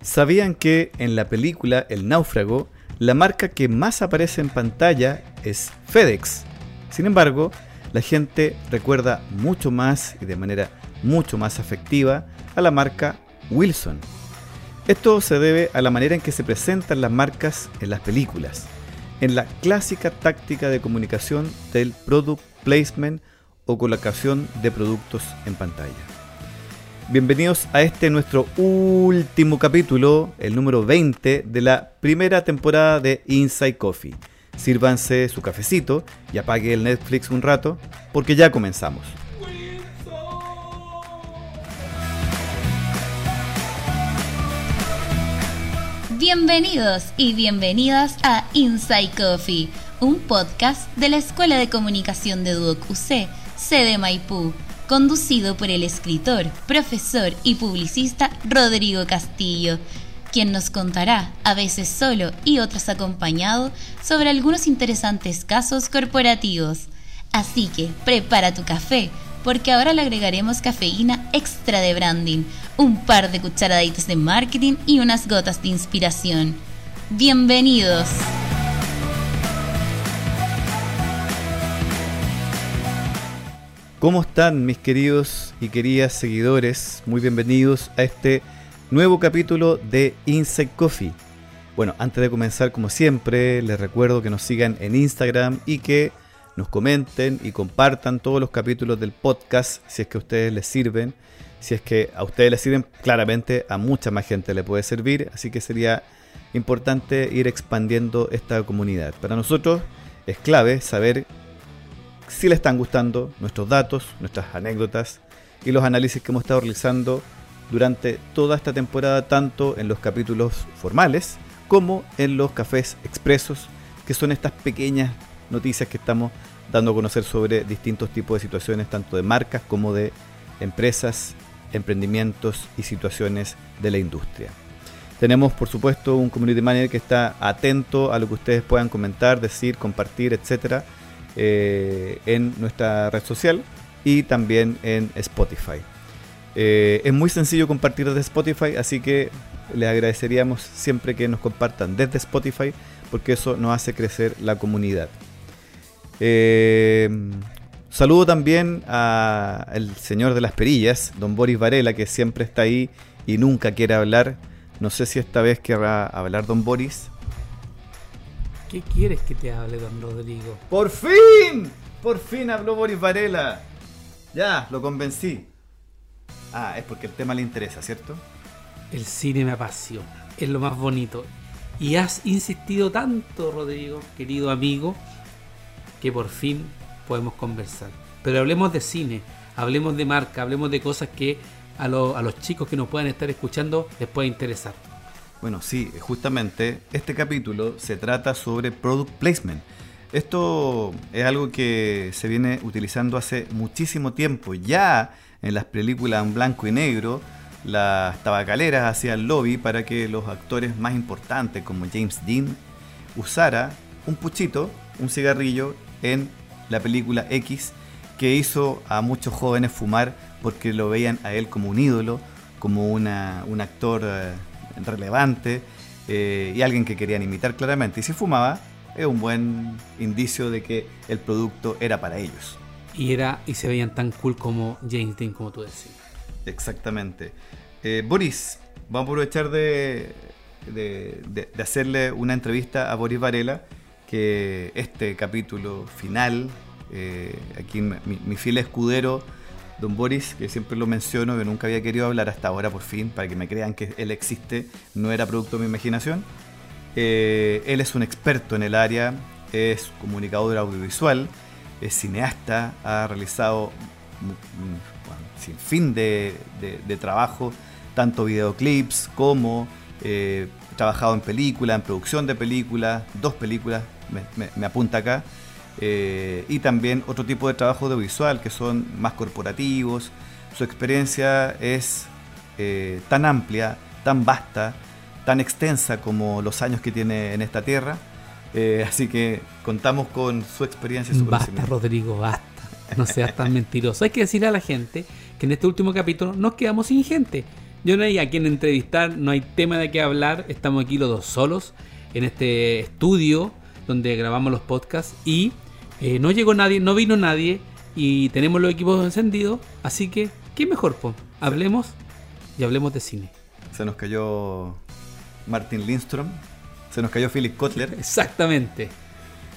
¿Sabían que en la película El náufrago, la marca que más aparece en pantalla es FedEx? Sin embargo, la gente recuerda mucho más y de manera mucho más afectiva a la marca Wilson. Esto se debe a la manera en que se presentan las marcas en las películas, en la clásica táctica de comunicación del product placement o colocación de productos en pantalla. Bienvenidos a este nuestro último capítulo, el número 20 de la primera temporada de Inside Coffee. Sírvanse su cafecito y apague el Netflix un rato porque ya comenzamos. Bienvenidos y bienvenidas a Inside Coffee, un podcast de la Escuela de Comunicación de Duoc UC, sede Maipú conducido por el escritor, profesor y publicista Rodrigo Castillo, quien nos contará, a veces solo y otras acompañado, sobre algunos interesantes casos corporativos. Así que prepara tu café, porque ahora le agregaremos cafeína extra de branding, un par de cucharaditas de marketing y unas gotas de inspiración. Bienvenidos. ¿Cómo están mis queridos y queridas seguidores? Muy bienvenidos a este nuevo capítulo de Insect Coffee. Bueno, antes de comenzar, como siempre, les recuerdo que nos sigan en Instagram y que nos comenten y compartan todos los capítulos del podcast si es que a ustedes les sirven. Si es que a ustedes les sirven, claramente a mucha más gente le puede servir. Así que sería importante ir expandiendo esta comunidad. Para nosotros es clave saber si le están gustando nuestros datos, nuestras anécdotas y los análisis que hemos estado realizando durante toda esta temporada, tanto en los capítulos formales como en los cafés expresos, que son estas pequeñas noticias que estamos dando a conocer sobre distintos tipos de situaciones, tanto de marcas como de empresas, emprendimientos y situaciones de la industria. Tenemos, por supuesto, un community manager que está atento a lo que ustedes puedan comentar, decir, compartir, etcétera eh, en nuestra red social y también en Spotify. Eh, es muy sencillo compartir desde Spotify, así que les agradeceríamos siempre que nos compartan desde Spotify, porque eso nos hace crecer la comunidad. Eh, saludo también al señor de las perillas, don Boris Varela, que siempre está ahí y nunca quiere hablar. No sé si esta vez querrá hablar don Boris. ¿Qué quieres que te hable, don Rodrigo? ¡Por fin! Por fin habló Boris Varela. Ya, lo convencí. Ah, es porque el tema le interesa, ¿cierto? El cine me apasiona, es lo más bonito. Y has insistido tanto, Rodrigo, querido amigo, que por fin podemos conversar. Pero hablemos de cine, hablemos de marca, hablemos de cosas que a, a los chicos que nos puedan estar escuchando les pueda interesar. Bueno, sí, justamente este capítulo se trata sobre product placement. Esto es algo que se viene utilizando hace muchísimo tiempo. Ya en las películas en blanco y negro, las tabacaleras hacían lobby para que los actores más importantes como James Dean usara un puchito, un cigarrillo en la película X que hizo a muchos jóvenes fumar porque lo veían a él como un ídolo, como un actor eh, relevante eh, y alguien que querían imitar claramente. Y si fumaba, es un buen indicio de que el producto era para ellos. Y, era, y se veían tan cool como James Dean, como tú decías. Exactamente. Eh, Boris, vamos a aprovechar de, de, hacerle una entrevista a Boris Varela, que este capítulo final, eh, aquí mi, mi fiel escudero, Don Boris, que siempre lo menciono, que nunca había querido hablar hasta ahora por fin, para que me crean que él existe, no era producto de mi imaginación. Eh, él es un experto en el área, es comunicador audiovisual, es cineasta, ha realizado sin fin de, trabajo, tanto videoclips como eh, trabajado en películas, en producción de películas, dos películas, me apunta acá. Eh, y también otro tipo de trabajo audiovisual que son más corporativos. Su experiencia es eh, tan amplia, tan vasta, tan extensa como los años que tiene en esta tierra. Eh, así que contamos con su experiencia y su Basta, Rodrigo, basta. No seas tan mentiroso. Hay que decirle a la gente que en este último capítulo nos quedamos sin gente. Yo no hay a quien entrevistar, no hay tema de qué hablar. Estamos aquí los dos solos en este estudio donde grabamos los podcasts y eh, no llegó nadie, no vino nadie y tenemos los equipos encendidos. Así que, ¿qué mejor? Po? Hablemos y hablemos de cine. Se nos cayó Martin Lindstrom, se nos cayó Philip Kotler. Exactamente.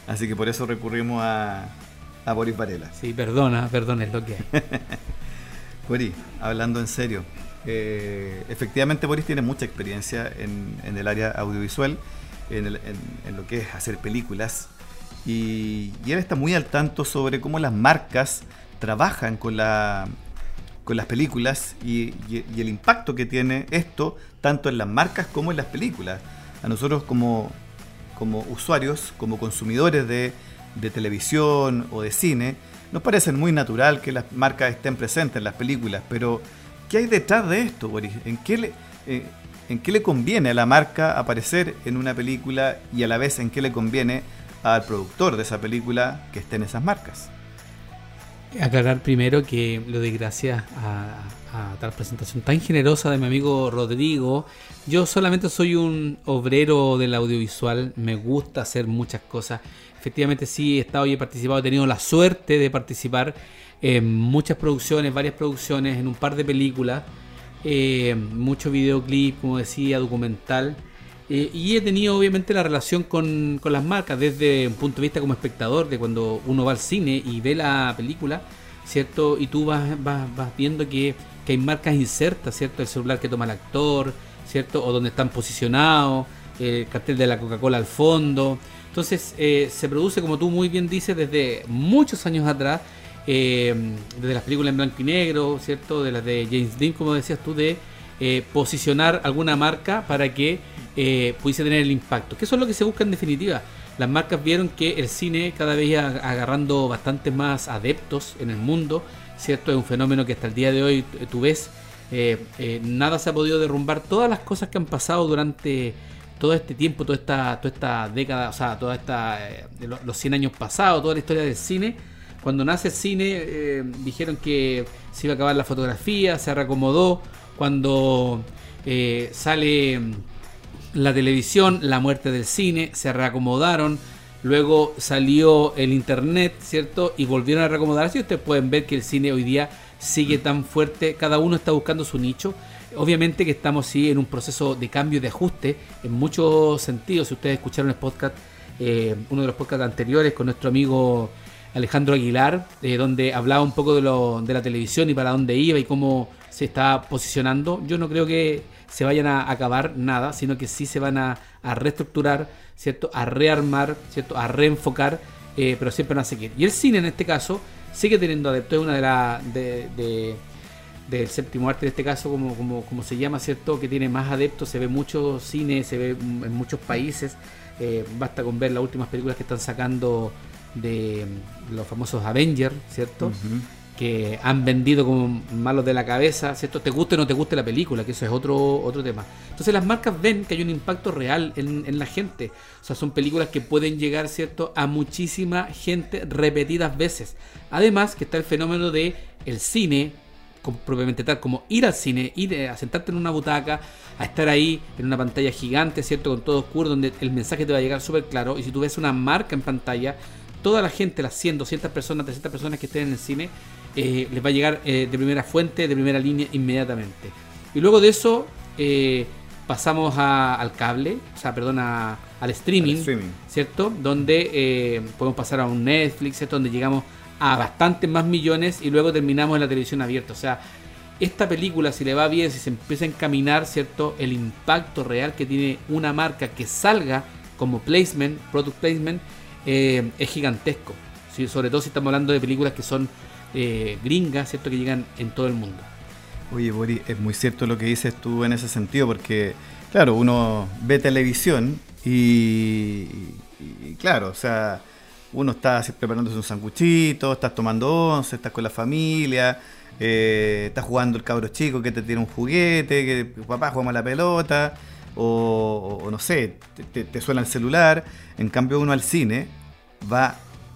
Así que por eso recurrimos a, a Boris Varela. Sí, perdona, perdona, es lo que hay. Boris, hablando en serio, eh, efectivamente Boris tiene mucha experiencia en, en el área audiovisual, en, el- en- en lo que es hacer películas, y, y él está muy al tanto sobre cómo las marcas trabajan con, la, con las películas y, el impacto que tiene esto tanto en las marcas como en las películas. A nosotros como, usuarios, como consumidores de, televisión o de cine, nos parece muy natural que las marcas estén presentes en las películas, pero ¿qué hay detrás de esto, Boris? ¿En qué le, eh, ¿En qué le conviene a la marca aparecer en una película y a la vez en qué le conviene al productor de esa película que esté en esas marcas? Aclarar primero que lo doy gracias a, a tal presentación tan generosa de mi amigo Rodrigo. Yo solamente soy un obrero del audiovisual, me gusta hacer muchas cosas. Efectivamente sí he estado y he participado, he tenido la suerte de participar en muchas producciones, varias producciones, en un par de películas, eh, mucho videoclip, como decía, documental. Eh, y he tenido obviamente la relación con, con las marcas desde un punto de vista como espectador, de cuando uno va al cine y ve la película, ¿cierto? Y tú vas, vas, vas viendo que, que hay marcas insertas, ¿cierto? El celular que toma el actor, ¿cierto? O donde están posicionados, el cartel de la Coca-Cola al fondo. Entonces eh, se produce, como tú muy bien dices, desde muchos años atrás, eh, desde las películas en blanco y negro, ¿cierto? De las de James Dean, como decías tú, de eh, posicionar alguna marca para que eh, pudiese tener el impacto. Que eso es lo que se busca en definitiva. Las marcas vieron que el cine cada vez iba agarrando bastante más adeptos en el mundo, ¿cierto? Es un fenómeno que hasta el día de hoy tú ves, eh, eh, nada se ha podido derrumbar. Todas las cosas que han pasado durante todo este tiempo, toda esta, toda esta década, o sea, toda esta, eh, de lo- los 100 años pasados, toda la historia del cine, cuando nace el cine dijeron que se iba a acabar la fotografía, se reacomodó, cuando sale la televisión, la muerte del cine, se reacomodaron, luego salió el internet, ¿cierto? Y volvieron a reacomodarse y ustedes pueden ver que el cine hoy día sigue tan fuerte, cada uno está buscando su nicho. Obviamente que estamos sí en un proceso de cambio y de ajuste en muchos sentidos. Si ustedes escucharon el podcast, eh, uno de los podcasts anteriores con nuestro amigo Alejandro Aguilar, eh, donde hablaba un poco de, lo, de la televisión y para dónde iba y cómo se está posicionando. Yo no creo que se vayan a acabar nada, sino que sí se van a, reestructurar, ¿cierto? A rearmar, ¿cierto? A reenfocar, eh, pero siempre van a seguir. Y el cine en este caso sigue teniendo adeptos, es una de las... De, de- del séptimo arte en este caso como, como, como se llama cierto que tiene más adeptos se ve mucho cine se ve en muchos países eh, basta con ver las últimas películas que están sacando de los famosos Avengers cierto. Que han vendido como malos de la cabeza, ¿cierto? Te guste o no te guste la película, que eso es otro, otro tema. Entonces las marcas ven que hay un impacto real en, la gente. O sea, son películas que pueden llegar, ¿cierto?, a muchísima gente repetidas veces. Además, que está el fenómeno de el cine, propiamente tal, como ir al cine, ir eh, a sentarte en una butaca, a estar ahí en una pantalla gigante, ¿cierto? Con todo oscuro, donde el mensaje te va a llegar súper claro. Y si tú ves una marca en pantalla, toda la gente, las 100, 200 personas, 300 personas que estén en el cine, eh, les va a llegar eh, de primera fuente, de primera línea inmediatamente. Y luego de eso eh, pasamos a- al cable, o sea, perdón, a- al streaming, Al streaming. ¿cierto? Donde podemos pasar a un Netflix, ¿cierto? Donde llegamos a bastantes más millones y luego terminamos en la televisión abierta. O sea, esta película, si le va bien, si se empieza a encaminar, ¿cierto? El impacto real que tiene una marca que salga como placement, product placement, eh, es gigantesco. ¿sí? Sobre todo si estamos hablando de películas que son eh, gringas, ¿cierto? Que llegan en todo el mundo. Oye, Boris, es muy cierto lo que dices tú en ese sentido, porque, claro, uno ve televisión y, claro, o sea, uno está preparándose un sanguchito, estás tomando once, estás con la familia, eh, estás jugando el cabro chico que te tiene un juguete, que papá jugamos a la pelota, o, o- no sé, te- te suena el celular. En cambio, uno al cine va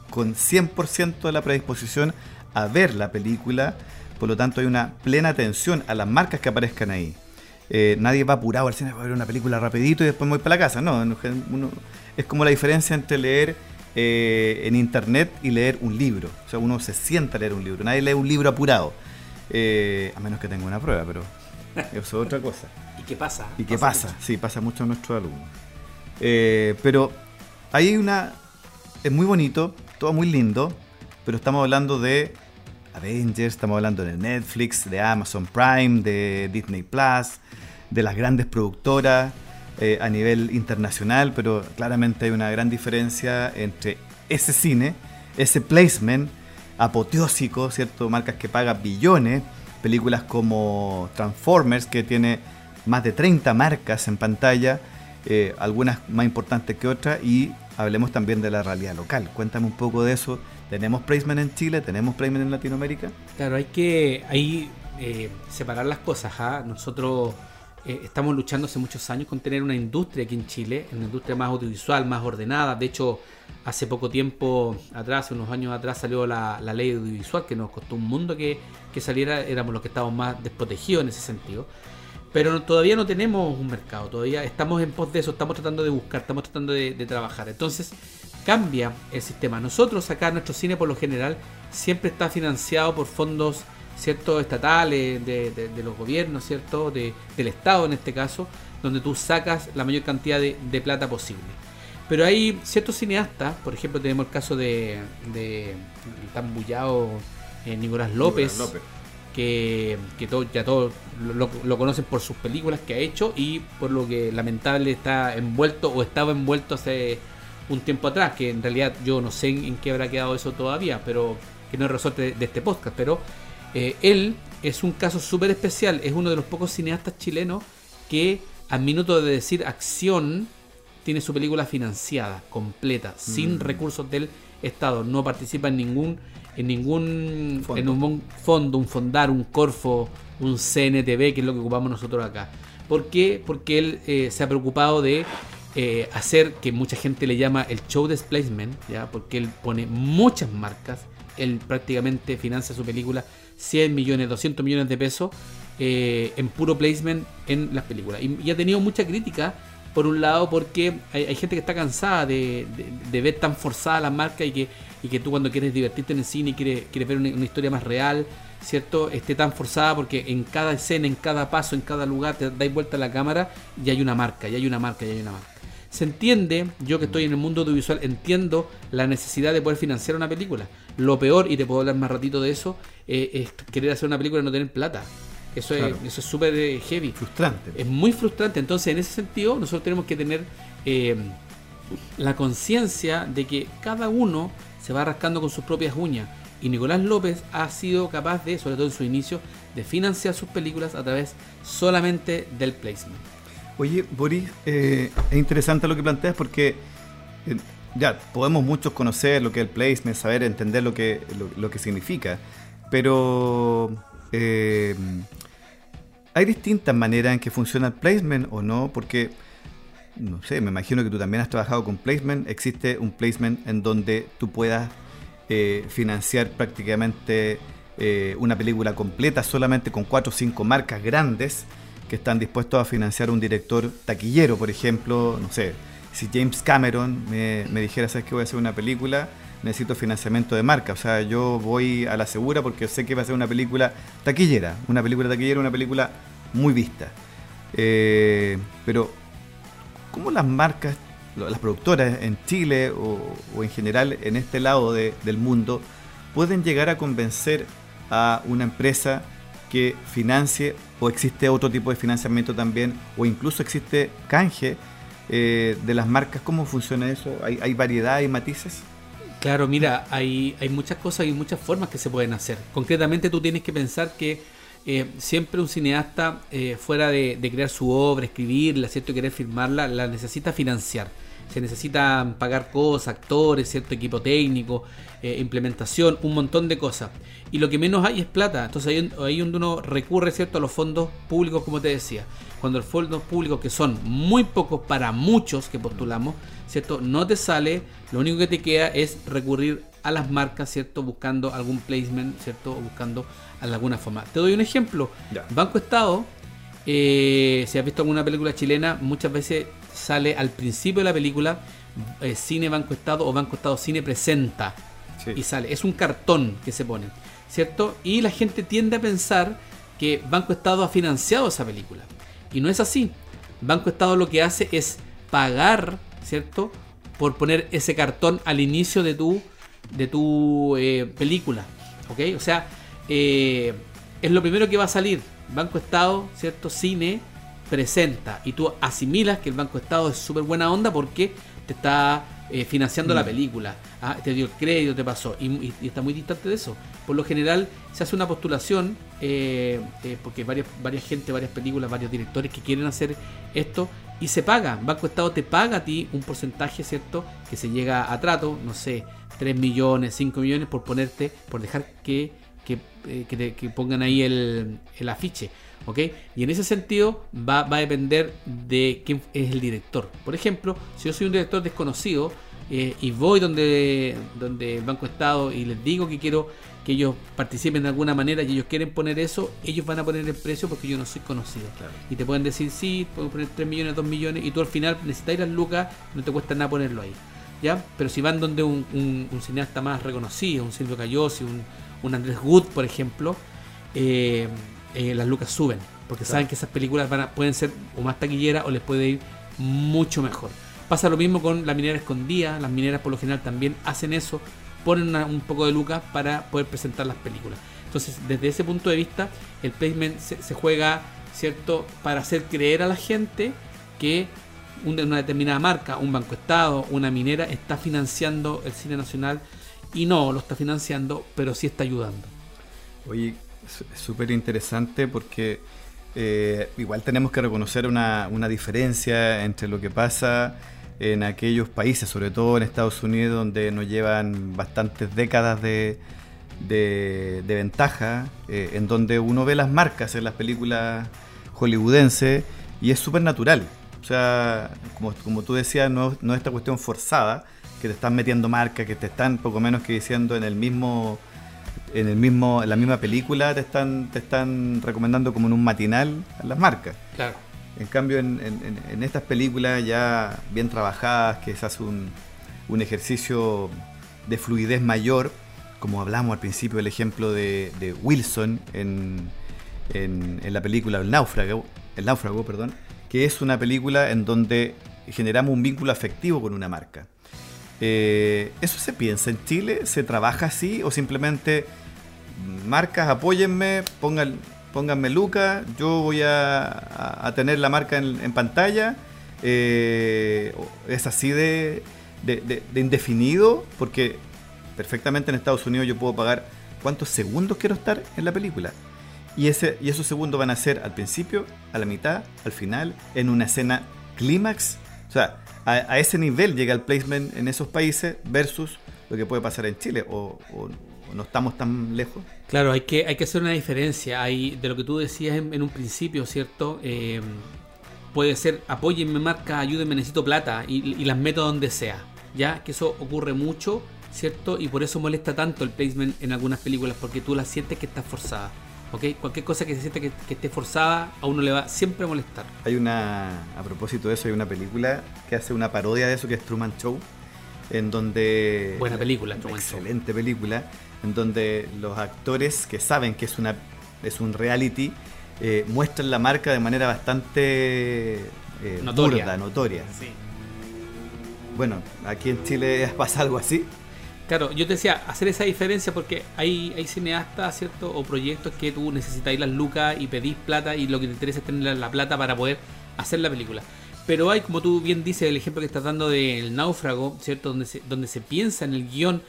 con 100% de la predisposición a ver la película, por lo tanto hay una plena atención a las marcas que aparezcan ahí. eh, nadie va apurado al cine a ver una película rapidito y después me voy para la casa. No, uno, es como la diferencia entre leer eh, en internet y leer un libro. O sea, uno se sienta a leer un libro. Nadie lee un libro apurado. Eh, a menos que tenga una prueba, pero eso es otra cosa. ¿Y qué pasa? ¿Y qué pasa? Sí, pasa mucho a nuestros alumnos. pero hay una... Es muy bonito, todo muy lindo, pero estamos hablando de Avengers, estamos hablando de Netflix, de Amazon Prime, de Disney Plus, de las grandes productoras eh, a nivel internacional, pero claramente hay una gran diferencia entre ese cine, ese placement apoteósico, ¿cierto? Marcas que pagan billones, películas como Transformers, que tiene más de 30 marcas en pantalla, eh, algunas más importantes que otras, y hablemos también de la realidad local. Cuéntame un poco de eso. ¿Tenemos placement en Chile? ¿Tenemos placement en Latinoamérica? Claro, hay que ahí eh, separar las cosas. ¿ah? Nosotros eh, estamos luchando hace muchos años con tener una industria aquí en Chile, una industria más audiovisual, más ordenada. De hecho, hace poco tiempo atrás, unos años atrás, salió la, ley audiovisual que nos costó un mundo que, que, saliera. Éramos los que estábamos más desprotegidos en ese sentido. Pero todavía no tenemos un mercado, todavía estamos en pos de eso, estamos tratando de buscar, estamos tratando de, de trabajar. Entonces, cambia el sistema. Nosotros acá, nuestro cine por lo general, siempre está financiado por fondos ciertos estatales, de, los gobiernos, ¿cierto? del Estado en este caso, donde tú sacas la mayor cantidad de, plata posible. Pero hay ciertos cineastas, por ejemplo, tenemos el caso de, de el tan bullado eh, Nicolás López, que, ya todos lo, conocen por sus películas que ha hecho y por lo que lamentable está envuelto o estaba envuelto hace un tiempo atrás, que en realidad yo no sé en, qué habrá quedado eso todavía, pero que no es resorte de este podcast, pero eh, él es un caso súper especial, es uno de los pocos cineastas chilenos que al minuto de decir acción tiene su película financiada, completa, sin mm. recursos del Estado, no participa en ningún en ningún fondo. en un fondo, un fondar, un corfo, un CNTV, que es lo que ocupamos nosotros acá. ¿Por qué? Porque él eh, se ha preocupado de eh, hacer que mucha gente le llama el show displacement, ¿ya? porque él pone muchas marcas, él prácticamente financia su película 100 millones, 200 millones de pesos eh, en puro placement en las películas. Y, ha tenido mucha crítica, por un lado, porque hay, gente que está cansada de, ver tan forzada la marca y que, y que tú cuando quieres divertirte en el cine y quieres, quieres ver una, historia más real, ¿cierto? Esté tan forzada porque en cada escena, en cada paso, en cada lugar te dais vuelta a la cámara y hay una marca, y hay una marca, y hay una marca. Se entiende, yo que estoy en el mundo audiovisual, entiendo la necesidad de poder financiar una película. Lo peor, y te puedo hablar más ratito de eso, eh, es querer hacer una película y no tener plata. Eso es eso es súper eh, heavy. Frustrante. Es muy frustrante. Entonces, en ese sentido, nosotros tenemos que tener eh, la conciencia de que cada uno se va rascando con sus propias uñas. Y Nicolás López ha sido capaz de, sobre todo en su inicio, de financiar sus películas a través solamente del placement. Oye, Boris, es interesante lo que planteas porque ya podemos muchos conocer lo que es el placement, saber entender lo que, lo que significa. Pero eh, hay distintas maneras en que funciona el placement o no, porque, no sé, me imagino que tú también has trabajado con placement. Existe un placement en donde tú puedas eh, financiar prácticamente eh, una película completa solamente con cuatro o cinco marcas grandes que están dispuestos a financiar un director taquillero, por ejemplo, no sé, si James Cameron me, me dijera, ¿sabes que voy a hacer una película? necesito financiamiento de marca. O sea, yo voy a la segura porque sé que va a ser una película taquillera. Una película taquillera, una película muy vista. Eh, pero, ¿cómo las marcas, las productoras en Chile o, en general en este lado del mundo pueden llegar a convencer a una empresa que financie o existe otro tipo de financiamiento también o incluso existe canje eh, de las marcas? ¿Cómo funciona eso? ¿Hay, hay variedad, y matices? Claro, mira, hay, hay muchas cosas y muchas formas que se pueden hacer. Concretamente tú tienes que pensar que eh, siempre un cineasta, eh, fuera de, crear su obra, escribirla, ¿cierto? querer firmarla, la necesita financiar. Se necesitan pagar cosas, actores, cierto equipo técnico, eh, implementación, un montón de cosas. Y lo que menos hay es plata. Entonces ahí, ahí donde uno recurre, ¿cierto? A los fondos públicos, como te decía. Cuando los fondos públicos, que son muy pocos para muchos que postulamos, ¿cierto? No te sale, lo único que te queda es recurrir a las marcas, ¿cierto? Buscando algún placement, ¿cierto? O buscando alguna forma. Te doy un ejemplo. Banco Estado eh, si has visto alguna película chilena, muchas veces sale al principio de la película eh, Cine Banco Estado o Banco Estado Cine presenta Sí. y sale. Es un cartón que se pone, ¿cierto? Y la gente tiende a pensar que Banco Estado ha financiado esa película. Y no es así. Banco Estado lo que hace es pagar, ¿cierto? Por poner ese cartón al inicio de tu, de tu eh, película. ¿Ok? O sea, eh, es lo primero que va a salir. Banco Estado, ¿cierto? Cine presenta. Y tú asimilas que el Banco Estado es súper buena onda porque te está eh, financiando la película. Ah, te dio el crédito, te pasó. Y, y- y está muy distante de eso. Por lo general se hace una postulación, eh, eh, porque varias, varias gente, varias películas, varios directores que quieren hacer esto y se paga. Banco Estado te paga a ti un porcentaje, ¿cierto? Que se llega a trato, no sé, 3 millones, 5 millones por ponerte, por dejar que, que, eh, que te- que pongan ahí el, el afiche. ¿Ok? Y en ese sentido va, va a depender de quién es el director. Por ejemplo, si yo soy un director desconocido eh, y voy donde, donde Banco Estado y les digo que quiero que ellos participen de alguna manera y ellos quieren poner eso, ellos van a poner el precio porque yo no soy conocido. Claro. Y te pueden decir, sí, pueden poner 3 millones, 2 millones, y tú al final necesitas las lucas, no te cuesta nada ponerlo ahí. ¿Ya? Pero si van donde un, un- un cineasta más reconocido, un Silvio Cayosi, un, un Andrés Wood, por ejemplo, eh, eh, las lucas suben. Porque Claro. saben que esas películas van a- pueden ser o más taquilleras o les puede ir mucho mejor. Pasa lo mismo con la minera escondida. Las mineras por lo general también hacen eso. Ponen una- un poco de lucas para poder presentar las películas. Entonces, desde ese punto de vista, el placement se, se juega, ¿cierto? Para hacer creer a la gente que un- una determinada marca, un banco estado, una minera, está financiando el cine nacional y no lo está financiando, pero sí está ayudando. Oye, es súper interesante porque eh, igual tenemos que reconocer una, una diferencia entre lo que pasa en aquellos países, sobre todo en Estados Unidos, donde nos llevan bastantes décadas de, de- de ventaja, eh, en donde uno ve las marcas en las películas hollywoodenses y es súper natural. O sea, como, como tú decías, no, no es esta cuestión forzada, que te están metiendo marcas, que te están poco menos que diciendo en el mismo en el mismo en la misma película te están te están recomendando como en un matinal a las marcas Claro. en cambio en, en- estas películas ya bien trabajadas que se hace un, un ejercicio de fluidez mayor como hablamos al principio el ejemplo de, de Wilson en, en- en la película El náufrago el náufrago perdón que es una película en donde generamos un vínculo afectivo con una marca eh, ¿Eso se piensa en Chile? ¿Se trabaja así? ¿O simplemente marcas, apóyenme, pongan, pónganme lucas, yo voy a, tener la marca en, pantalla? Eh, ¿Es así de, de- de- de indefinido? Porque perfectamente en Estados Unidos yo puedo pagar cuántos segundos quiero estar en la película. Y, ese, y esos segundos van a ser al principio, a la mitad, al final, en una escena clímax. O sea, a, ese nivel llega el placement en esos países versus lo que puede pasar en Chile. O- o no estamos tan lejos. Claro, hay que, hay que hacer una diferencia. Hay, de lo que tú decías en, en un principio, ¿cierto? Eh, puede ser apóyenme marca, ayúdenme, necesito plata y, y las meto donde sea. Ya que eso ocurre mucho, ¿cierto? Y por eso molesta tanto el placement en algunas películas, porque tú la sientes que está forzada. ¿Ok? Cualquier cosa que se sienta que, que esté forzada, a uno le va siempre a molestar. Hay una, a propósito de eso, hay una película que hace una parodia de eso que es Truman Show, en donde... Buena película, Truman Show. excelente película, en donde los actores que saben que es, una, es un reality, eh, muestran la marca de manera bastante eh, Notoria. burda, notoria. Bueno, aquí en Chile pasa algo así. Claro, yo te decía, hacer esa diferencia porque hay, hay cineastas, ¿cierto? O proyectos que tú necesitáis las lucas y pedís plata y lo que te interesa es tener la, la plata para poder hacer la película. Pero hay, como tú bien dices, el ejemplo que estás dando del náufrago, ¿cierto? Donde se, donde se piensa en el guion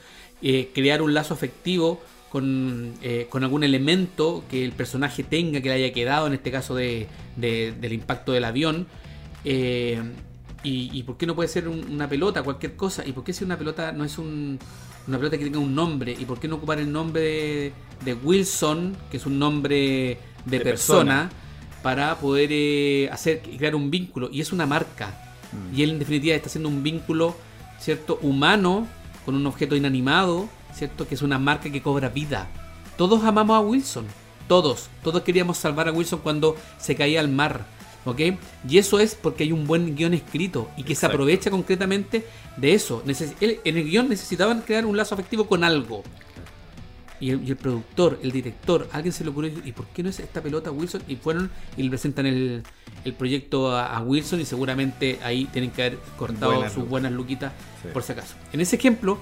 eh, crear un lazo afectivo con, eh, con algún elemento que el personaje tenga, que le haya quedado, en este caso de, de- del impacto del avión. Eh, y, y por qué no puede ser un- una pelota, cualquier cosa? ¿Y por qué si una pelota no es un, una pelota que tenga un nombre? ¿Y por qué no ocupar el nombre de, de Wilson, que es un nombre de, persona, persona. para poder eh, hacer crear un vínculo? Y es una marca. Mm. Y él en definitiva está haciendo un vínculo, ¿cierto? Humano con un objeto inanimado, ¿cierto? Que es una marca que cobra vida. Todos amamos a Wilson. Todos, todos queríamos salvar a Wilson cuando se caía al mar. ¿Ok? Y eso es porque hay un buen guion escrito y que se aprovecha concretamente de eso. En el guion necesitaban crear un lazo afectivo con algo. Y el, y el productor, el director, alguien se le ocurrió, ¿y por qué no es esta pelota Wilson? Y fueron y le presentan el, el proyecto a, a Wilson y seguramente ahí tienen que haber cortado Buenas sus buenas luquitas Sí. por si acaso. En ese ejemplo,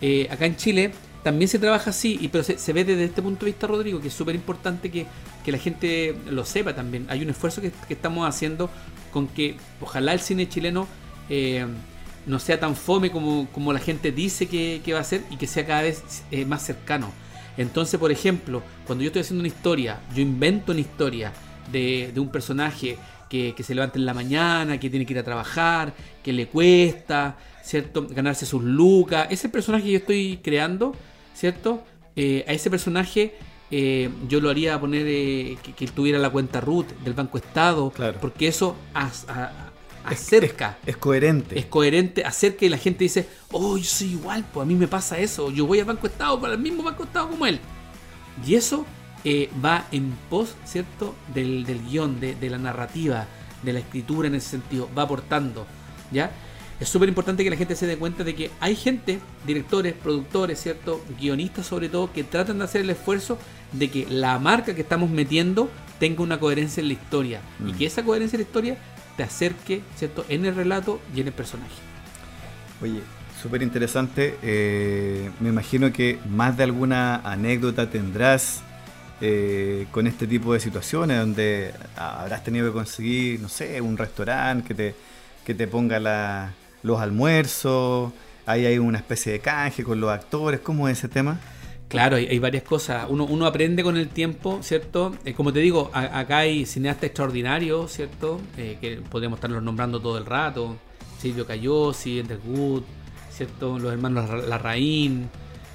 eh, acá en Chile también se trabaja así, y, pero se, se ve desde este punto de vista, Rodrigo, que es súper importante que, que la gente lo sepa también. Hay un esfuerzo que, que estamos haciendo con que ojalá el cine chileno eh, no sea tan fome como, como la gente dice que, que va a ser y que sea cada vez eh, más cercano. Entonces, por ejemplo, cuando yo estoy haciendo una historia, yo invento una historia de, de un personaje que, que se levanta en la mañana, que tiene que ir a trabajar, que le cuesta, ¿cierto? Ganarse sus lucas. Ese personaje que yo estoy creando, ¿cierto? Eh, a ese personaje eh, yo lo haría poner eh, que, que tuviera la cuenta root del Banco Estado, Claro. porque eso as- a- Es- acerca Es coherente. es coherente, acerca y la gente dice, oh, yo soy igual, pues a mí me pasa eso, yo voy al Banco Estado para el mismo Banco Estado como él. Y eso eh, va en pos, ¿cierto?, del, del guion, de, de la narrativa, de la escritura en ese sentido, va aportando, ¿ya? Es súper importante que la gente se dé cuenta de que hay gente, directores, productores, ¿cierto?, guionistas sobre todo, que tratan de hacer el esfuerzo de que la marca que estamos metiendo tenga una coherencia en la historia y Mm. que esa coherencia en la historia te acerque, ¿cierto?, en el relato y en el personaje. Oye, súper interesante. Eh, me imagino que más de alguna anécdota tendrás eh, con este tipo de situaciones donde habrás tenido que conseguir, no sé, un restaurante que te, que te ponga la- los almuerzos. Ahí hay una especie de canje con los actores. ¿Cómo es ese tema? Claro, hay, hay varias cosas. Uno, uno aprende con el tiempo, ¿cierto? Eh, como te digo, acá hay cineastas extraordinarios, ¿cierto? Eh, que podríamos estarlos nombrando todo el rato. Silvio Cayosi, Ender Wood, ¿cierto? Los hermanos Larra- Larraín,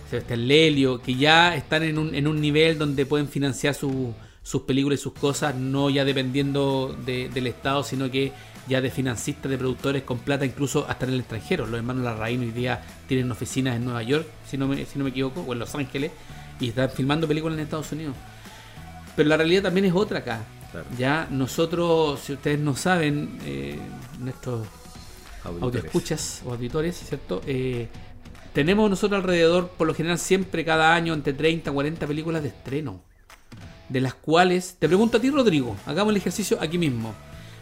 Sebastián Lelio, que ya están en un, en un nivel donde pueden financiar su- sus películas y sus cosas, no ya dependiendo de- del Estado, sino que ya de financistas, de productores con plata, incluso hasta en el extranjero. Los hermanos Larraín hoy día tienen oficinas en Nueva York, si no me, si no me equivoco, o en Los Ángeles, y están filmando películas en Estados Unidos. Pero la realidad también es otra acá. Claro. Ya nosotros, si ustedes no saben, eh, nuestros audioescuchas o auditores, ¿cierto? Eh, tenemos nosotros alrededor, por lo general, siempre cada año entre 30 a 40 películas de estreno. De las cuales, te pregunto a ti, Rodrigo, hagamos el ejercicio aquí mismo.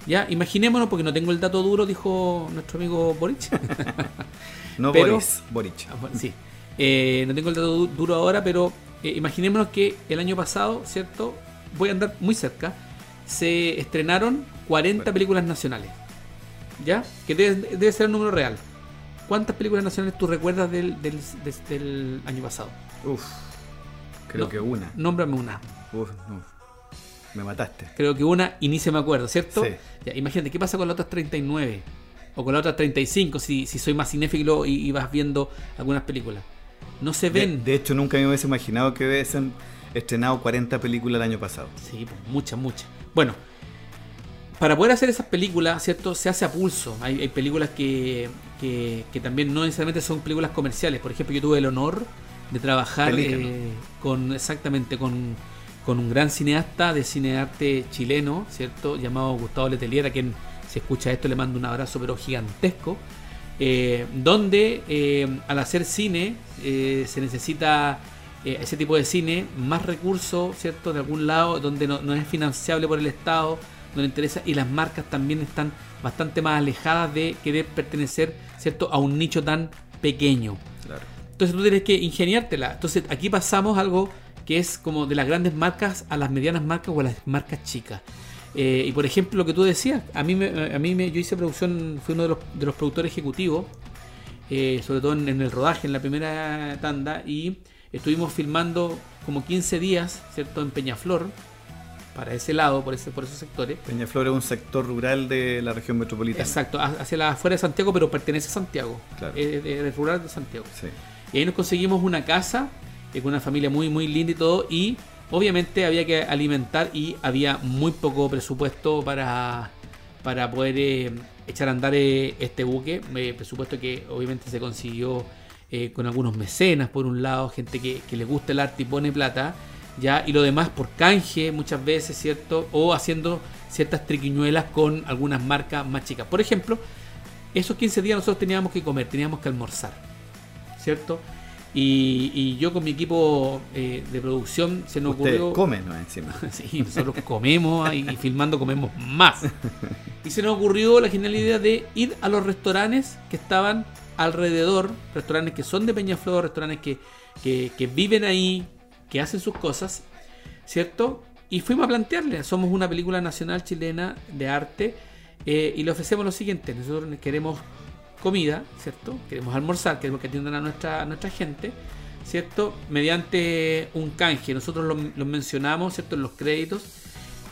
Ya, imaginémonos, porque no tengo el dato duro, dijo nuestro amigo Boric. No Pero- Boris, Boric. Ah, sí. Eh, no tengo el dato du- duro ahora, pero eh, imaginémonos que el año pasado, ¿cierto? Voy a andar muy cerca. Se estrenaron 40 películas nacionales. ¿Ya? Que debe, debe ser el número real. ¿Cuántas películas nacionales tú recuerdas del, del, año pasado? Uf, creo No. que una. Nómbrame una. Uf, no. Me mataste. Creo que una y ni se me acuerdo, ¿cierto? Sí. Ya, imagínate, ¿qué pasa con las otras 39? O con las otras 35, si, si soy más cinéfilo y, y vas viendo algunas películas. No se ven. de hecho, nunca me hubiese imaginado que hubiesen estrenado 40 películas el año pasado. Sí, pues, muchas, muchas. Bueno, para poder hacer esas películas, ¿cierto? Se hace a pulso. Hay, hay películas que, que, que también no necesariamente son películas comerciales. Por ejemplo, yo tuve el honor de trabajar eh, con exactamente con, con un gran cineasta de cinearte chileno, ¿cierto? Llamado Gustavo Letelier, a quien si escucha esto le mando un abrazo pero gigantesco. eh, donde eh, al hacer cine eh, se necesita ese tipo de cine más recursos, ¿cierto? De algún lado donde no, no es financiable por el Estado, no le interesa y las marcas también están bastante más alejadas de querer pertenecer, ¿cierto? A un nicho tan pequeño. Claro. Entonces tú tienes que ingeniártela. Entonces aquí pasamos algo que es como de las grandes marcas a las medianas marcas o a las marcas chicas. Eh, y por ejemplo, lo que tú decías, a mí, me, a mí me, yo hice producción, fui uno de los, de los productores ejecutivos, eh, sobre todo en, en el rodaje, en la primera tanda, y estuvimos filmando como 15 días, ¿cierto?, en Peñaflor, para ese lado, por, ese, por esos sectores. Peñaflor es un sector rural de la región metropolitana. Exacto, ha- hacia la afuera de Santiago, pero pertenece a Santiago. Claro. Es, es rural de Santiago. Sí. Y ahí nos conseguimos una casa eh, con una familia muy, muy linda y todo. Y obviamente había que alimentar y había muy poco presupuesto para, para poder eh, echar a andar eh, este buque. Eh, presupuesto que obviamente se consiguió con algunos mecenas, por un lado, gente que, que le gusta el arte y pone plata. ya y lo demás por canje muchas veces, ¿cierto? O haciendo ciertas triquiñuelas con algunas marcas más chicas. Por ejemplo, esos 15 días nosotros teníamos que comer, teníamos que almorzar, ¿cierto? Y, yo con mi equipo eh, de producción se nos ocurrió. comen ¿no? encima. sí, nosotros comemos y, filmando comemos más. Y se nos ocurrió la genial idea de ir a los restaurantes que estaban alrededor, restaurantes que son de Peñaflor, restaurantes que, que viven ahí, que hacen sus cosas, ¿cierto? Y fuimos a plantearle, somos una película nacional chilena de arte eh, y le ofrecemos lo siguiente, nosotros queremos comida, ¿cierto? Queremos almorzar, queremos que atiendan a nuestra, nuestra gente, ¿cierto? Mediante un canje, nosotros lo, mencionamos, ¿cierto? En los créditos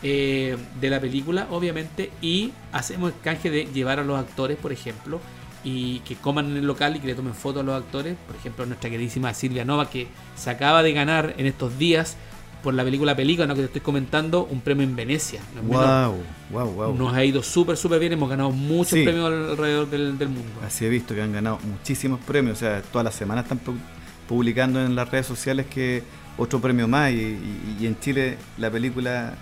eh, de la película, obviamente, y hacemos el canje de llevar a los actores, por ejemplo, y que coman en el local y que le tomen fotos a los actores, por ejemplo, nuestra queridísima Silvia Nova, que se acaba de ganar en estos días por la película Película, ¿no? que te estoy comentando, un premio en Venecia. wow, wow, wow. Nos ha ido súper, súper bien, hemos ganado muchos premios alrededor del, mundo. Así he visto que han ganado muchísimos premios, o sea, todas las semanas están publicando en las redes sociales que otro premio más y, en Chile la película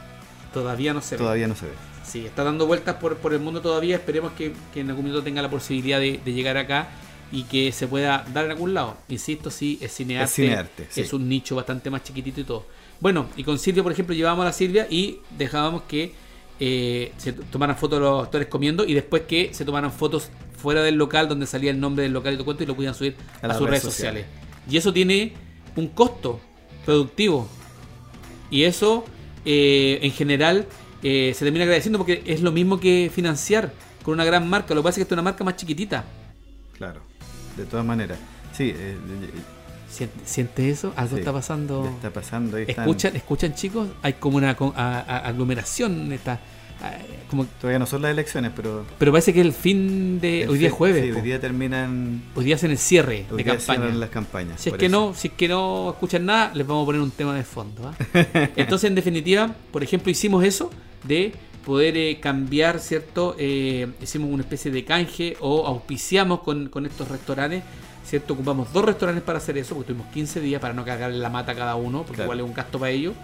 todavía no se todavía no se ve. Sí, está dando vueltas por, por el mundo todavía, esperemos que, en algún momento tenga la posibilidad de, llegar acá y que se pueda dar en algún lado. Insisto, sí, es cinearte, es, cinearte, es un nicho bastante más chiquitito y todo. Bueno, y con Silvia, por ejemplo, llevábamos a la Silvia y dejábamos que eh, se tomaran fotos de los actores comiendo y después que se tomaran fotos fuera del local donde salía el nombre del local y todo cuento y lo pudieran subir a, sus redes sociales. Y eso tiene un costo productivo. Y eso, eh, en general, eh, se termina agradeciendo porque es lo mismo que financiar con una gran marca. Lo que pasa es que esta es una marca más chiquitita. Claro, de todas maneras. Sí, ¿Siente, eso? ¿Algo está pasando? Está pasando. ¿Escuchan, ¿Escuchan, chicos? Hay como una aglomeración. Está, como... Todavía no son las elecciones, pero. Pero parece que el fin de. hoy día es jueves. Sí, hoy día terminan. Hoy día hacen el cierre de campaña. las campañas. Si es, que no, si es que no escuchan nada, les vamos a poner un tema de fondo. ¿ah? Entonces, en definitiva, por ejemplo, hicimos eso de poder eh, cambiar, ¿cierto? Eh, hicimos una especie de canje o auspiciamos con, con estos restaurantes ¿cierto? Ocupamos dos restaurantes para hacer eso, porque tuvimos 15 días para no cargarle la mata a cada uno, porque igual es un gasto para ellos.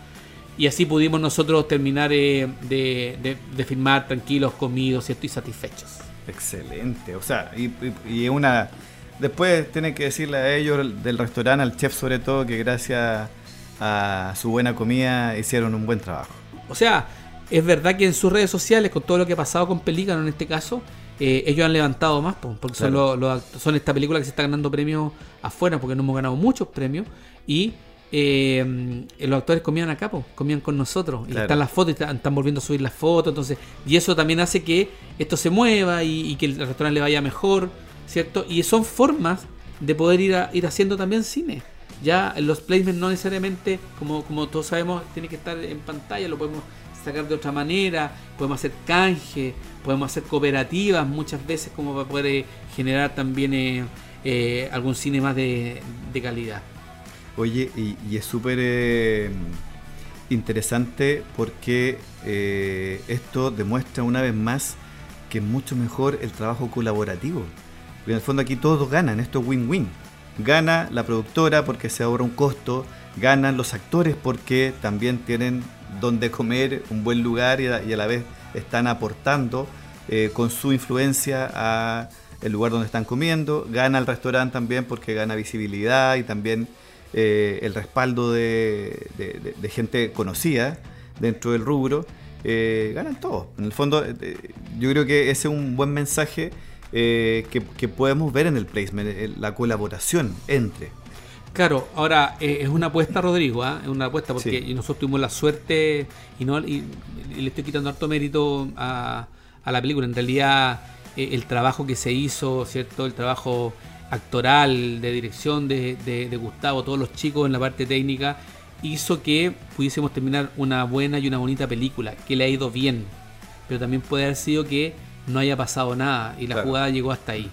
Y así pudimos nosotros terminar eh, de, de, filmar tranquilos, comidos, ¿cierto? Y satisfechos. Excelente, o sea, y, y, una... Después tienen que decirle a ellos del restaurante, al chef sobre todo, que gracias a su buena comida hicieron un buen trabajo. O sea, es verdad que en sus redes sociales, con todo lo que ha pasado con Pelícano en este caso, eh, ellos han levantado más, porque son, son esta película que se está ganando premios afuera, porque no hemos ganado muchos premios, y eh, los actores comían acá, comían con nosotros, y están las fotos, están, están, volviendo a subir las fotos, entonces, y eso también hace que esto se mueva y, que el restaurante le vaya mejor, ¿cierto? Y son formas de poder ir, a, ir haciendo también cine. Ya los placements no necesariamente, como, como todos sabemos, tiene que estar en pantalla, lo podemos sacar de otra manera, podemos hacer canje, podemos hacer cooperativas muchas veces como para poder eh, generar también eh, eh, algún cine más de, calidad. Oye, y, es súper interesante porque esto demuestra una vez más que es mucho mejor el trabajo colaborativo. en el fondo aquí todos ganan, esto es win-win. Gana la productora porque se ahorra un costo, ganan los actores porque también tienen donde comer, un buen lugar y a, la vez están aportando eh, con su influencia a el lugar donde están comiendo. Gana el restaurante también porque gana visibilidad y también eh, el respaldo de, gente conocida dentro del rubro. Eh, ganan todos. En el fondo, yo creo que ese es un buen mensaje que, podemos ver en el placement, la colaboración entre. Claro, ahora eh, es una apuesta, Rodrigo, ¿ah? es una apuesta porque nosotros tuvimos la suerte y no y, le estoy quitando harto mérito a, la película. En realidad, eh, el trabajo que se hizo, ¿cierto? El trabajo actoral, de dirección de, de, Gustavo, todos los chicos en la parte técnica, hizo que pudiésemos terminar una buena y una bonita película, que le ha ido bien. Pero también puede haber sido que no haya pasado nada y la jugada llegó hasta ahí.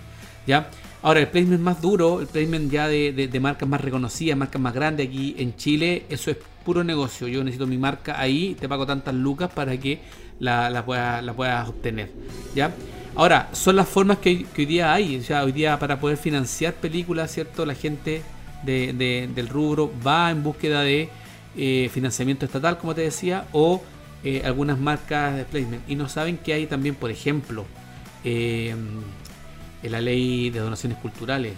¿Ya? Ahora, el placement más duro, el placement ya de, marcas más reconocidas, marcas más grandes aquí en Chile, eso es puro negocio. Yo necesito mi marca ahí, te pago tantas lucas para que la, la, puedas obtener. ¿ya? Ahora, son las formas que, hoy día hay. Sea, hoy día para poder financiar películas, ¿cierto? La gente del rubro va en búsqueda de eh, financiamiento estatal, como te decía, o eh, algunas marcas de placement. Y no saben que hay también, por ejemplo, eh, la ley de donaciones culturales,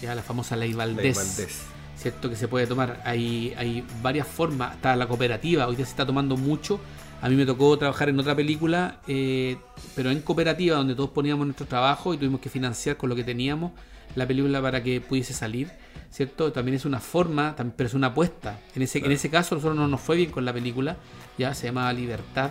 ya la famosa ley Valdés. Ley Valdés. ¿Cierto? Que se puede tomar. Hay, hay varias formas. Está la cooperativa, hoy día se está tomando mucho. A mí me tocó trabajar en otra película, eh, pero en cooperativa, donde todos poníamos nuestro trabajo y tuvimos que financiar con lo que teníamos la película para que pudiese salir. ¿Cierto? También es una forma, pero es una apuesta. En ese, en ese caso, nosotros no nos fue bien con la película, ya se llamaba Libertad.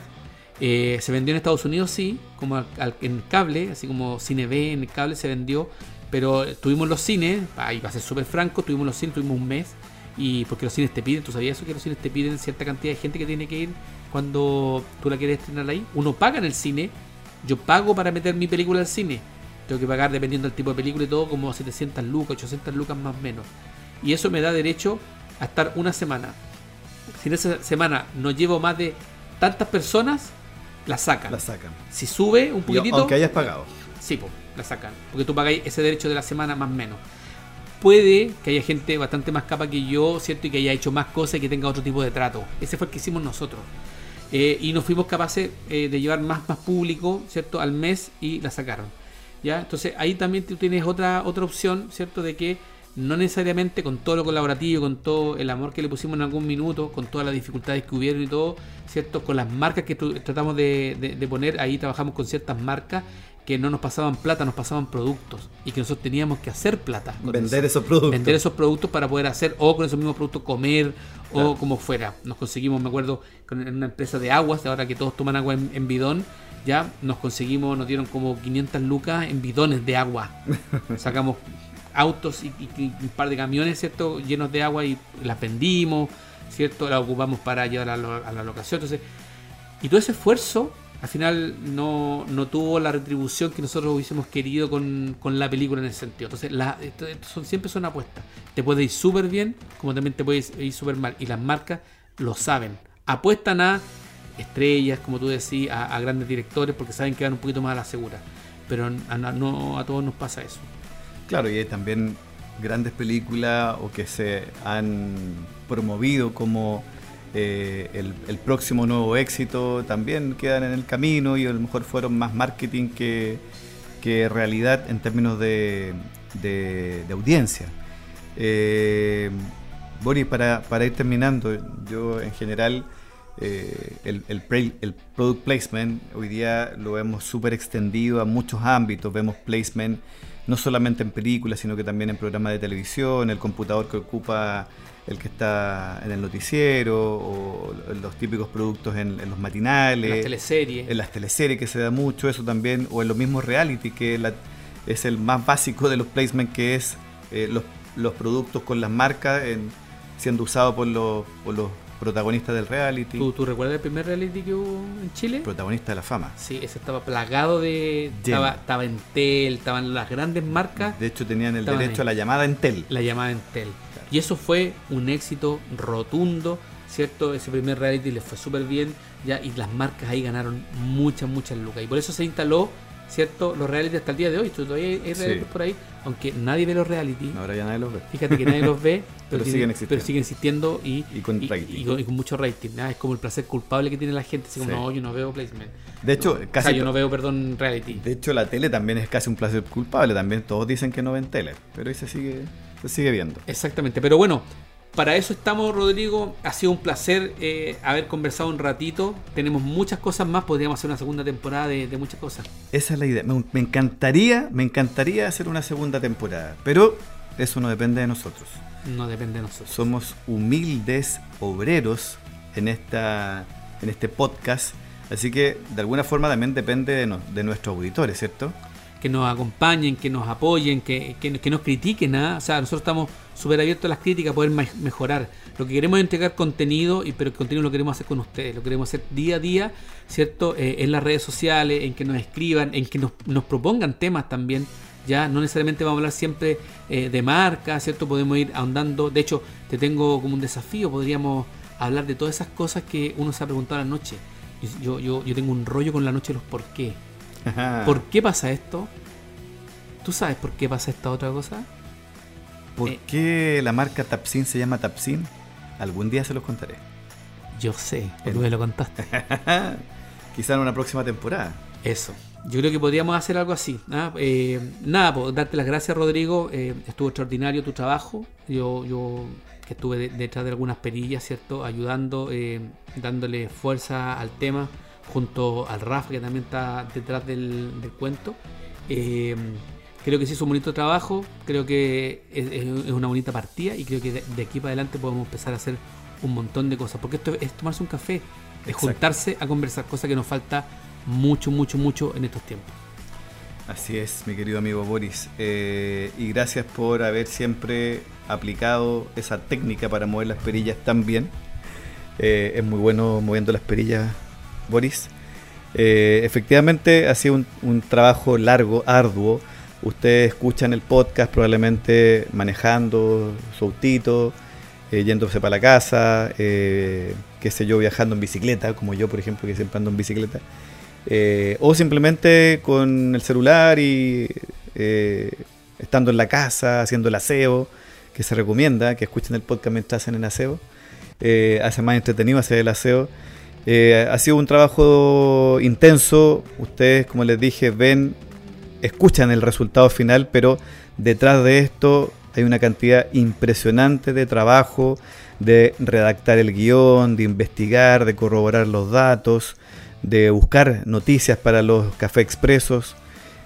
Eh, se vendió en Estados Unidos, sí, como al- en cable, así como Cine B en cable se vendió, pero tuvimos los cines, ahí va a ser súper franco, tuvimos los cines, tuvimos un mes, y porque los cines te piden, ¿tú sabías eso? Que los cines te piden cierta cantidad de gente que tiene que ir cuando tú la quieres estrenar ahí. Uno paga en el cine, yo pago para meter mi película al cine, tengo que pagar dependiendo del tipo de película y todo, como 700 lucas, 800 lucas más o menos. Y eso me da derecho a estar una semana. Si en esa semana no llevo más de tantas personas, la sacan. La sacan. Si sube un poquitito, aunque hayas pagado. sí, po, la sacan. Porque tú pagáis ese derecho de la semana más o menos. Puede que haya gente bastante más capa que yo, ¿cierto? Y que haya hecho más cosas y que tenga otro tipo de trato. Ese fue el que hicimos nosotros. Eh, y nos fuimos capaces eh, de llevar más, más público, ¿cierto? Al mes y la sacaron. ¿Ya? Entonces ahí también tú tienes otra, otra opción, ¿cierto? De que no necesariamente con todo lo colaborativo, con todo el amor que le pusimos en algún minuto, con todas las dificultades que hubieron y todo, ¿cierto? Con las marcas que tratamos de, de- de poner, ahí trabajamos con ciertas marcas que no nos pasaban plata, nos pasaban productos y que nosotros teníamos que hacer plata. Vender eso. esos productos. Vender esos productos para poder hacer o con esos mismos productos comer Claro. o como fuera. Nos conseguimos, me acuerdo, con una empresa de aguas, ahora que todos toman agua en, en bidón, ya nos conseguimos, nos dieron como 500 lucas en bidones de agua. Sacamos autos y, un par de camiones, ¿cierto? Llenos de agua y las vendimos, ¿cierto? Las ocupamos para llevar a, la locación. Entonces, y todo ese esfuerzo al final no, no tuvo la retribución que nosotros hubiésemos querido con, con la película en ese sentido. Entonces, esto- son, siempre son apuestas. Te puede ir súper bien, como también te puede ir súper mal. Y las marcas lo saben. Apuestan a estrellas, como tú decís, a, grandes directores, porque saben que van un poquito más a la segura. Pero no a todos nos pasa eso. Claro, y hay también grandes películas o que se han promovido como eh, el, próximo nuevo éxito, también quedan en el camino y a lo mejor fueron más marketing que, que realidad en términos de, de- audiencia. Eh, Boris, para, para ir terminando, yo en general eh, el, el, el product placement hoy día lo vemos súper extendido a muchos ámbitos. Vemos placement no solamente en películas, sino que también en programas de televisión, el computador que ocupa el que está en el noticiero, o los típicos productos en, en los matinales, Las teleseries. en las teleseries que se da mucho eso también, o en los mismos reality, que la- es el más básico de los placement, que es eh, los, los productos con las marcas en- siendo usados por los, por los protagonistas del reality, ¿Tú, tú recuerdas el primer reality que hubo en Chile? protagonistas de la fama. Sí, ese estaba plagado de. Estaba, estaba Entel, estaban las grandes marcas, De hecho, tenían el derecho ahí. a la llamada Entel. la llamada Entel. Y eso fue un éxito rotundo, ¿cierto? Ese primer reality les fue súper bien, ya, y las marcas ahí ganaron muchas, muchas lucas. Y por eso se instaló, ¿cierto? Los reality hasta el día de hoy. Todavía hay, hay Sí. reality por ahí, aunque nadie ve los reality. Ahora ya nadie los ve. Fíjate que nadie los ve, Pero tienen- siguen existiendo. pero siguen existiendo y, Y con rating. y con, y con mucho rating. ¿ah? Es como el placer culpable que tiene la gente. Así como, Sí. no, yo no veo placement. De hecho, O sea, casi yo no veo, perdón, reality. De hecho, la tele también es casi un placer culpable. También todos dicen que no ven tele, pero ahí se sigue, se sigue viendo. Exactamente, pero bueno, para eso estamos, Rodrigo. Ha sido un placer eh, haber conversado un ratito. Tenemos muchas cosas más. Podríamos hacer una segunda temporada de, de muchas cosas. Esa es la idea. Me, me encantaría, me encantaría hacer una segunda temporada, pero eso no depende de nosotros. No depende de nosotros. Somos humildes obreros en esta, en este podcast, así que de alguna forma también depende de, no- de nuestros auditores, ¿cierto? Que nos acompañen, que nos apoyen, que, que, que nos critiquen. ¿ah? O sea, nosotros estamos súper abiertos a las críticas, poder me- mejorar. Lo que queremos es entregar contenido, y pero el contenido lo queremos hacer con ustedes. Lo queremos hacer día a día, ¿cierto? Eh, en las redes sociales, en que nos escriban, en que nos, nos propongan temas también. Ya no necesariamente vamos a hablar siempre eh, de marca, ¿cierto? Podemos ir ahondando. De hecho, te tengo como un desafío. Podríamos hablar de todas esas cosas que uno se ha preguntado a la noche. Yo, yo, yo tengo un rollo con la noche de los por qué. ¿Por qué pasa esto? ¿Tú sabes por qué pasa esta otra cosa? ¿Por Eh. qué la marca Tapsin se llama Tapsin? Algún día se los contaré. Yo sé, tú me lo contaste. Quizá en una próxima temporada. Eso. Yo creo que podríamos hacer algo así. ¿ah? Eh, nada, pues darte las gracias, Rodrigo. Eh, estuvo extraordinario tu trabajo. Yo, yo que estuve detrás de algunas perillas, ¿cierto? Ayudando, eh, dándole fuerza al tema, junto al Raf, que también está detrás del, cuento. Creo que sí es un bonito trabajo, creo que es, una bonita partida y creo que de, aquí para adelante podemos empezar a hacer un montón de cosas. Porque esto es tomarse un café, es juntarse a conversar, cosa que nos falta mucho, mucho, mucho en estos tiempos. Así es, mi querido amigo Boris. Eh, y gracias por haber siempre aplicado esa técnica para mover las perillas tan bien. Eh, es muy bueno moviendo las perillas, Boris. Eh, efectivamente ha sido un, trabajo largo, arduo. Ustedes escuchan el podcast probablemente manejando su autito, yéndose para la casa, qué sé yo, viajando en bicicleta, como yo por ejemplo que siempre ando en bicicleta. Eh, o simplemente con el celular y eh, estando en la casa, haciendo el aseo, que se recomienda que escuchen el podcast mientras hacen el aseo. Eh, hace más entretenido hacer el aseo. ha sido un trabajo intenso. Ustedes, como les dije, ven, escuchan el resultado final, pero detrás de esto hay una cantidad impresionante de trabajo, de redactar el guion, de investigar, de corroborar los datos, de buscar noticias para los café expresos,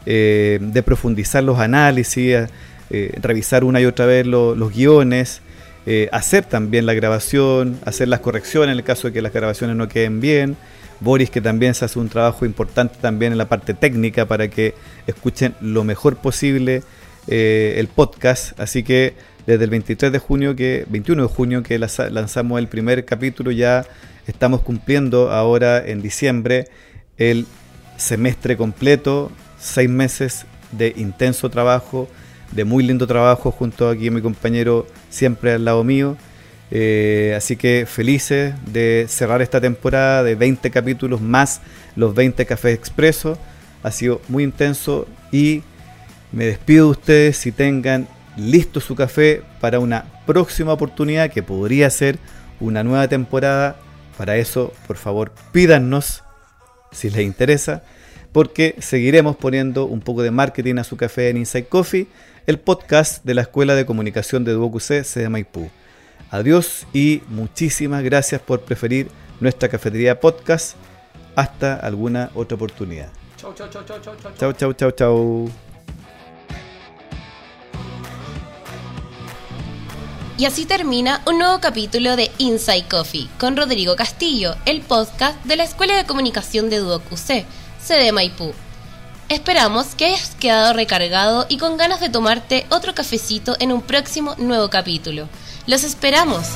eh, de profundizar los análisis, eh, revisar una y otra vez los guiones, eh, hacer también la grabación, hacer las correcciones en el caso de que las grabaciones no queden bien. Boris que también se hace un trabajo importante también en la parte técnica para que escuchen lo mejor posible el podcast. Así que desde el 23 de junio, que 21 de junio que lanzamos el primer capítulo ya Estamos cumpliendo ahora en diciembre el semestre completo, seis meses de intenso trabajo, de muy lindo trabajo junto aquí a mi compañero siempre al lado mío. Eh, así que felices de cerrar esta temporada de 20 capítulos más los 20 cafés expresos. Ha sido muy intenso y me despido de ustedes si tengan listo su café para una próxima oportunidad que podría ser una nueva temporada para eso, por favor, pídanos si les interesa, porque seguiremos poniendo un poco de marketing a su café en Inside Coffee, el podcast de la Escuela de Comunicación de Duoc C de Maipú. Adiós y muchísimas gracias por preferir nuestra cafetería podcast. Hasta alguna otra oportunidad. Chau, chau, chau, chau, chau, chau. Chau, chau, chau, chau. Y así termina un nuevo capítulo de Inside Coffee con Rodrigo Castillo, el podcast de la Escuela de Comunicación de Duoc UC, sede Maipú. Esperamos que hayas quedado recargado y con ganas de tomarte otro cafecito en un próximo nuevo capítulo. ¡Los esperamos!